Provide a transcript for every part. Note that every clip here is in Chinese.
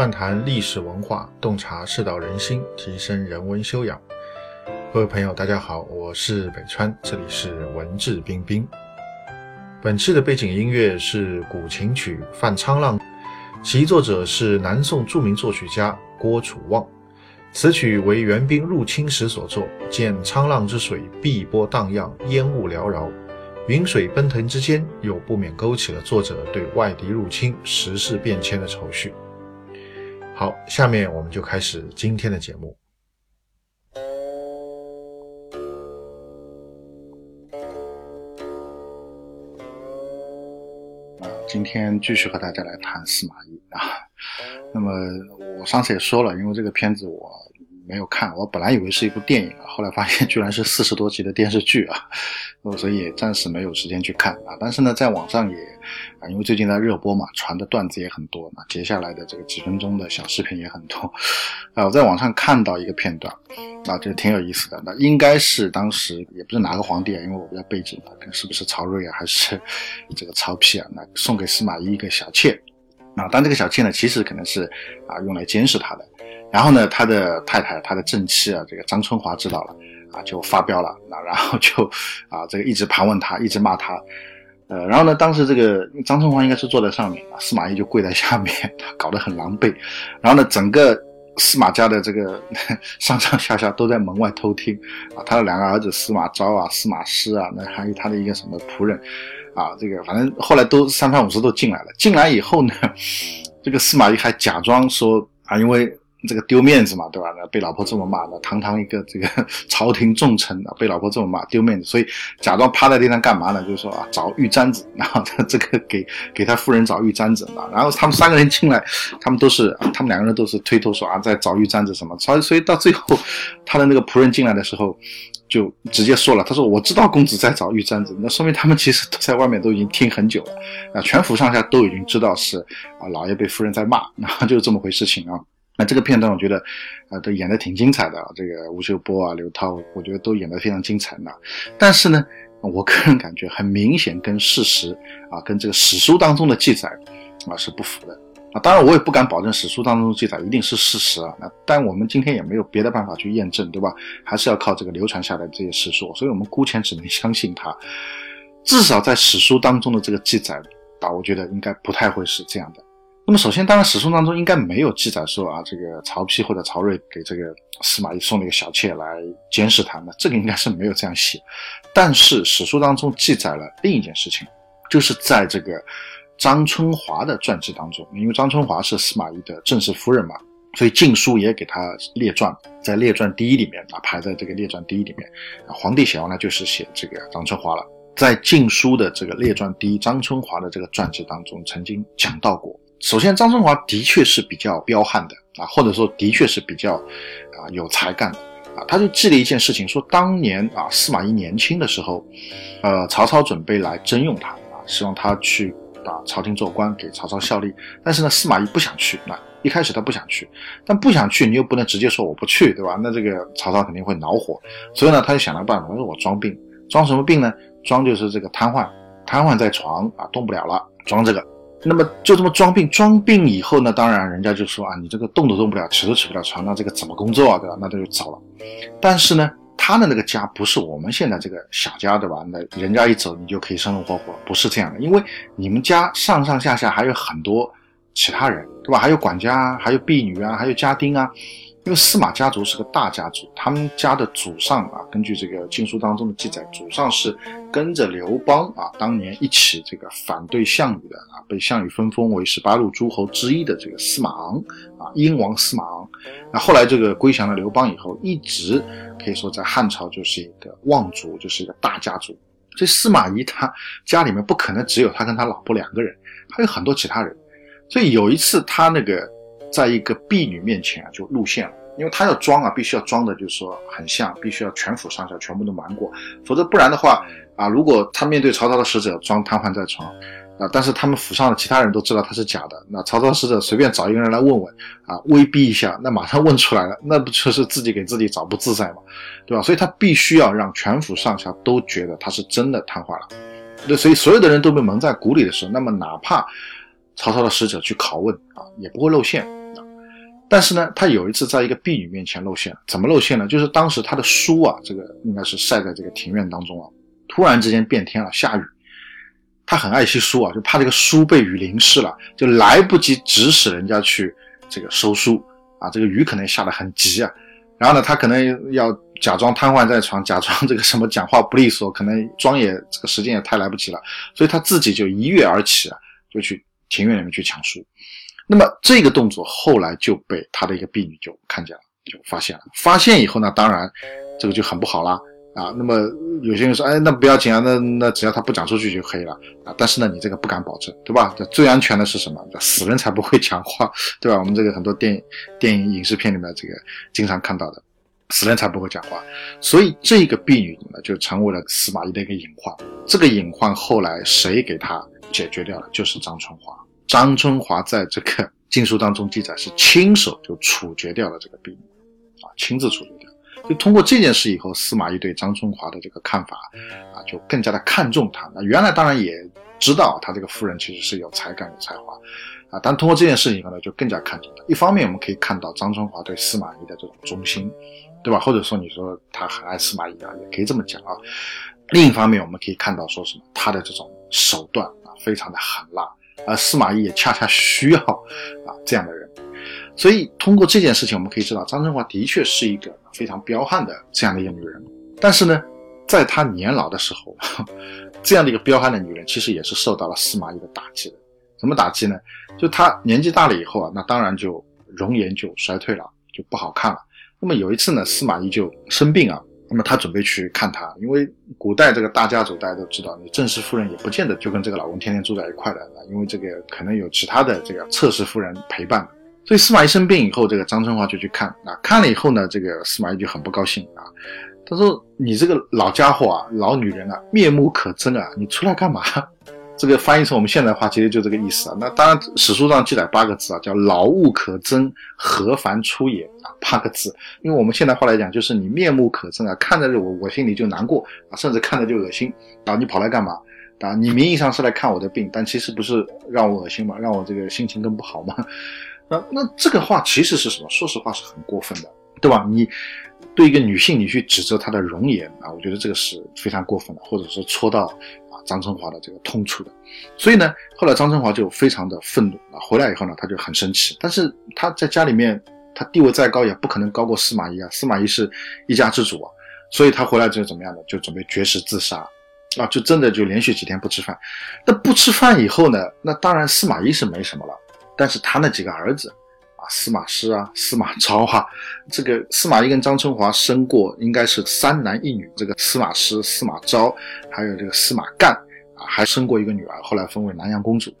漫谈历史文化，洞察世道人心，提升人文修养。各位朋友，大家好，我是北川，这里是文质彬彬。本期的背景音乐是古琴曲《范沧浪》，其作者是南宋著名作曲家郭楚望。此曲为元兵入侵时所作，见沧浪之水碧波荡漾，烟雾缭绕。云水奔腾之间，又不免勾起了作者对外敌入侵、时事变迁的愁绪。好，下面我们就开始今天的节目。啊，今天继续和大家来谈司马懿啊。那么我上次也说了，因为这个片子我。没有看，我本来以为是一部电影啊，后来发现居然是四十多集的电视剧啊，所以暂时没有时间去看啊。但是呢，在网上也啊，因为最近在热播嘛，传的段子也很多，那接下来的这个几分钟的小视频也很多啊。我在网上看到一个片段啊，就挺有意思的。那应该是当时也不是哪个皇帝啊，因为我不知道背景啊，是不是曹睿啊，还是这个曹丕啊？那送给司马懿一个小妾啊，但这个小妾呢，其实可能是啊用来监视他的。然后呢，他的太太，他的正妻啊，这个张春华知道了，啊，就发飙了，那然后就，啊，这个一直盘问他，一直骂他，呃，然后呢，当时这个张春华应该是坐在上面，司马懿就跪在下面，搞得很狼狈，然后呢，整个司马家的这个 上上下下都在门外偷听，啊，他的两个儿子司马昭啊、司马师啊，那还有他的一个什么仆人，啊，这个反正后来都三番五次都进来了，进来以后呢，这个司马懿还假装说啊，因为。这个丢面子嘛，对吧？被老婆这么骂，那堂堂一个这个 朝廷重臣啊，被老婆这么骂，丢面子，所以假装趴在地上干嘛呢？就是说啊，找玉簪子，然后他这个给 给他夫人找玉簪子嘛。然后他们三个人进来，他们都是，他们两个人都是推脱说啊，在找玉簪子什么。所以所以到最后，他的那个仆人进来的时候，就直接说了，他说我知道公子在找玉簪子，那说明他们其实都在外面都已经听很久了啊，全府上下都已经知道是啊，老爷被夫人在骂，然后就是这么回事情啊。那这个片段我觉得，啊，都演的挺精彩的。这个吴秀波啊、刘涛，我觉得都演得非常精彩呢。但是呢，我个人感觉很明显跟事实啊，跟这个史书当中的记载啊是不符的啊。当然，我也不敢保证史书当中的记载一定是事实啊。那但我们今天也没有别的办法去验证，对吧？还是要靠这个流传下来这些史书，所以我们姑且只能相信它。至少在史书当中的这个记载啊，我觉得应该不太会是这样的。那么首先，当然史书当中应该没有记载说啊，这个曹丕或者曹睿给这个司马懿送了一个小妾来监视他，那这个应该是没有这样写。但是史书当中记载了另一件事情，就是在这个张春华的传记当中，因为张春华是司马懿的正式夫人嘛，所以晋书也给他列传，在列传第一里面啊，排在这个列传第一里面。皇帝写完了就是写这个张春华了，在晋书的这个列传第一张春华的这个传记当中，曾经讲到过。首先，张春华的确是比较彪悍的啊，或者说的确是比较啊有才干的啊。他就记了一件事情，说当年啊司马懿年轻的时候，呃曹操准备来征用他啊，希望他去啊朝廷做官，给曹操效力。但是呢，司马懿不想去。那一开始他不想去，但不想去，你又不能直接说我不去，对吧？那这个曹操肯定会恼火。所以呢，他就想了办法，他说我装病，装什么病呢？装就是这个瘫痪，瘫痪在床啊，动不了了，装这个。那么就这么装病，装病以后呢，当然人家就说啊，你这个动都动不了，起都起不了床，那这个怎么工作啊，对吧？那他就走了。但是呢，他的那个家不是我们现在这个小家，对吧？那人家一走，你就可以生龙活虎，不是这样的。因为你们家上上下下还有很多其他人，对吧？还有管家，还有婢女啊，还有家丁啊。因为司马家族是个大家族，他们家的祖上啊，根据这个经书当中的记载，祖上是跟着刘邦啊，当年一起这个反对项羽的啊，被项羽分封为十八路诸侯之一的这个司马昂啊，燕王司马昂。那后来这个归降了刘邦以后，一直可以说在汉朝就是一个望族，就是一个大家族。这司马懿他家里面不可能只有他跟他老婆两个人，还有很多其他人。所以有一次他那个。在一个婢女面前啊，就露馅了，因为他要装啊，必须要装的，就是说很像，必须要全府上下全部都瞒过，否则不然的话啊，如果他面对曹操的使者装瘫痪在床啊，但是他们府上的其他人都知道他是假的，那曹操使者随便找一个人来问问啊，威逼一下，那马上问出来了，那不就是自己给自己找不自在吗？对吧？所以他必须要让全府上下都觉得他是真的瘫痪了，那所以所有的人都被蒙在鼓里的时候，那么哪怕曹操的使者去拷问啊，也不会露馅。但是呢，他有一次在一个婢女面前露馅了，怎么露馅呢？就是当时他的书啊，这个应该是晒在这个庭院当中啊，突然之间变天了，下雨。他很爱惜书啊，就怕这个书被雨淋湿了，就来不及指使人家去这个收书啊。这个雨可能下得很急啊，然后呢，他可能要假装瘫痪在床，假装这个什么讲话不利索，可能装也这个时间也太来不及了，所以他自己就一跃而起啊，就去庭院里面去抢书。那么这个动作后来就被他的一个婢女就看见了，就发现了。发现以后呢，当然这个就很不好啦。啊。那么有些人说，哎，那不要紧啊，那那只要他不讲出去就可以了啊。但是呢，你这个不敢保证，对吧？这最安全的是什么？死人才不会讲话，对吧？我们这个很多电影、电影、影视片里面这个经常看到的，死人才不会讲话。所以这个婢女呢，就成为了司马懿的一个隐患。这个隐患后来谁给他解决掉了？就是张春华。张春华在这个 禁书当中记载是亲手就处决掉了这个婢女，啊，亲自处决掉。就通过这件事以后，司马懿对张春华的这个看法，啊，就更加的看重他。那原来当然也知道他这个夫人其实是有才干有才华，啊，但通过这件事以后呢，就更加看重他。一方面我们可以看到张春华对司马懿的这种忠心，对吧？或者说你说他很爱司马懿啊，也可以这么讲啊。另一方面我们可以看到说什么他的这种手段啊，非常的狠辣。而司马懿也恰恰需要啊这样的人，所以通过这件事情，我们可以知道张春华的确是一个非常彪悍的这样的一个女人。但是呢，在她年老的时候，这样的一个彪悍的女人，其实也是受到了司马懿的打击的。什么打击呢？就她年纪大了以后啊，那当然就容颜就衰退了，就不好看了。那么有一次呢，司马懿就生病啊。那么他准备去看他，因为古代这个大家族大家都知道，你正室夫人也不见得就跟这个老公天天住在一块的，因为这个可能有其他的这个侧室夫人陪伴。所以司马懿生病以后，这个张春华就去看啊，看了以后呢，这个司马懿就很不高兴啊，他说：“你这个老家伙啊，老女人啊，面目可憎啊，你出来干嘛？”这个翻译成我们现代话，其实就这个意思啊。那当然，史书上记载八个字啊，叫“老物可憎，何凡出也”啊，八个字。因为我们现代话来讲，就是你面目可憎啊，看着我我心里就难过啊，甚至看着就恶心啊。你跑来干嘛啊？你名义上是来看我的病，但其实不是让我恶心嘛，让我这个心情更不好嘛。那 那这个话其实是什么？说实话是很过分的，对吧？你对一个女性，你去指责她的容颜啊，我觉得这个是非常过分的，或者说戳到。张春华的这个痛处的，所以呢，后来张春华就非常的愤怒啊，回来以后呢，他就很生气。但是他在家里面，他地位再高也不可能高过司马懿啊，司马懿是一家之主啊，所以他回来就怎么样呢？就准备绝食自杀啊，就真的就连续几天不吃饭。那不吃饭以后呢，那当然司马懿是没什么了，但是他那几个儿子。司马师啊，司马昭啊，这个司马懿跟张春华生过，应该是三男一女。这个司马师、司马昭，还有这个司马干啊，还生过一个女儿，后来封为南阳公主。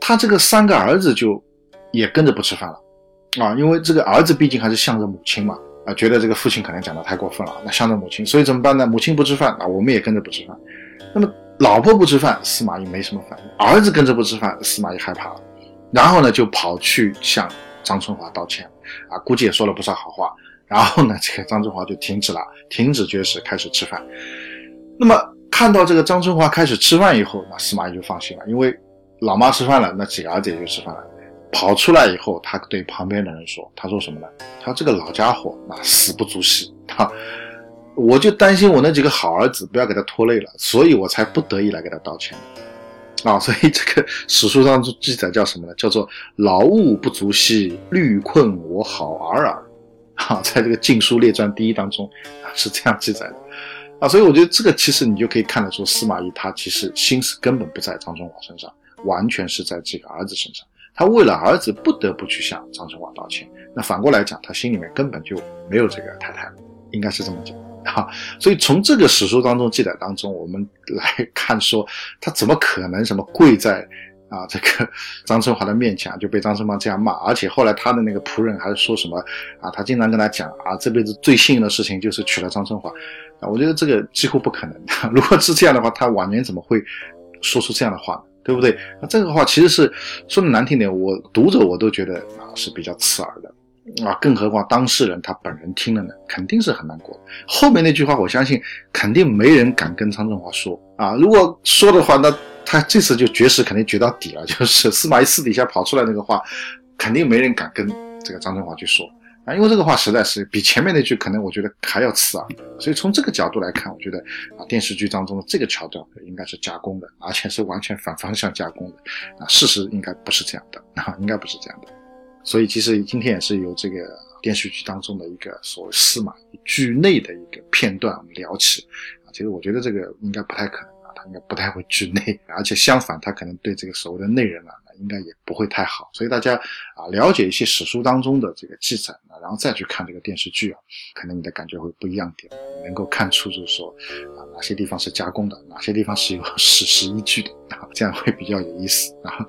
他这个三个儿子就也跟着不吃饭了啊，因为这个儿子毕竟还是向着母亲嘛啊，觉得这个父亲可能讲的太过分了，那向着母亲，所以怎么办呢？母亲不吃饭啊，我们也跟着不吃饭。那么老婆不吃饭，司马懿没什么反应；儿子跟着不吃饭，司马懿害怕了，然后呢就跑去向。张春华道歉，啊，估计也说了不少好话。然后呢，这个张春华就停止了，停止绝食，开始吃饭。那么看到这个张春华开始吃饭以后，那司马懿就放心了，因为老妈吃饭了，那几个儿子也就吃饭了。跑出来以后，他对旁边的人说：“他说什么呢？他说这个老家伙，那死不足惜。他，我就担心我那几个好儿子不要给他拖累了，所以我才不得已来给他道歉。”啊，所以这个史书当中记载叫什么呢？叫做“劳务不足惜，虑困我好儿耳”。啊，在这个《晋书列传》第一当中啊是这样记载的。啊，所以我觉得这个其实你就可以看得出，司马懿他其实心思根本不在张春华身上，完全是在这个儿子身上。他为了儿子不得不去向张春华道歉。那反过来讲，他心里面根本就没有这个太太，应该是这么讲。啊，所以从这个史书当中记载当中，我们来看说，他怎么可能什么跪在啊这个张春华的面前就被张春芳这样骂，而且后来他的那个仆人还说什么啊，他经常跟他讲啊，这辈子最幸运的事情就是娶了张春华啊，我觉得这个几乎不可能。如果是这样的话，他晚年怎么会说出这样的话？对不对？那这个话其实是说的难听点，我读者我都觉得啊是比较刺耳的。啊，更何况当事人他本人听了呢，肯定是很难过。后面那句话，我相信肯定没人敢跟张春华说啊。如果说的话，那他这次就绝食肯定绝到底了。就是司马懿私底下跑出来那个话，肯定没人敢跟这个张振华去说啊，因为这个话实在是比前面那句可能我觉得还要刺耳，所以从这个角度来看，我觉得啊电视剧当中的这个桥段应该是加工的，而且是完全反方向加工的啊，事实应该不是这样的啊，应该不是这样的。所以其实今天也是由这个电视剧当中的一个所谓司马剧内的一个片段我们聊起啊，其实我觉得这个应该不太可能啊，他应该不太会剧内，而且相反，他可能对这个所谓的内人啊，应该也不会太好。所以大家啊了解一些史书当中的这个记载啊，然后再去看这个电视剧啊，可能你的感觉会不一样点，能够看出就是说啊哪些地方是加工的，哪些地方是有史实依据的啊，这样会比较有意思啊。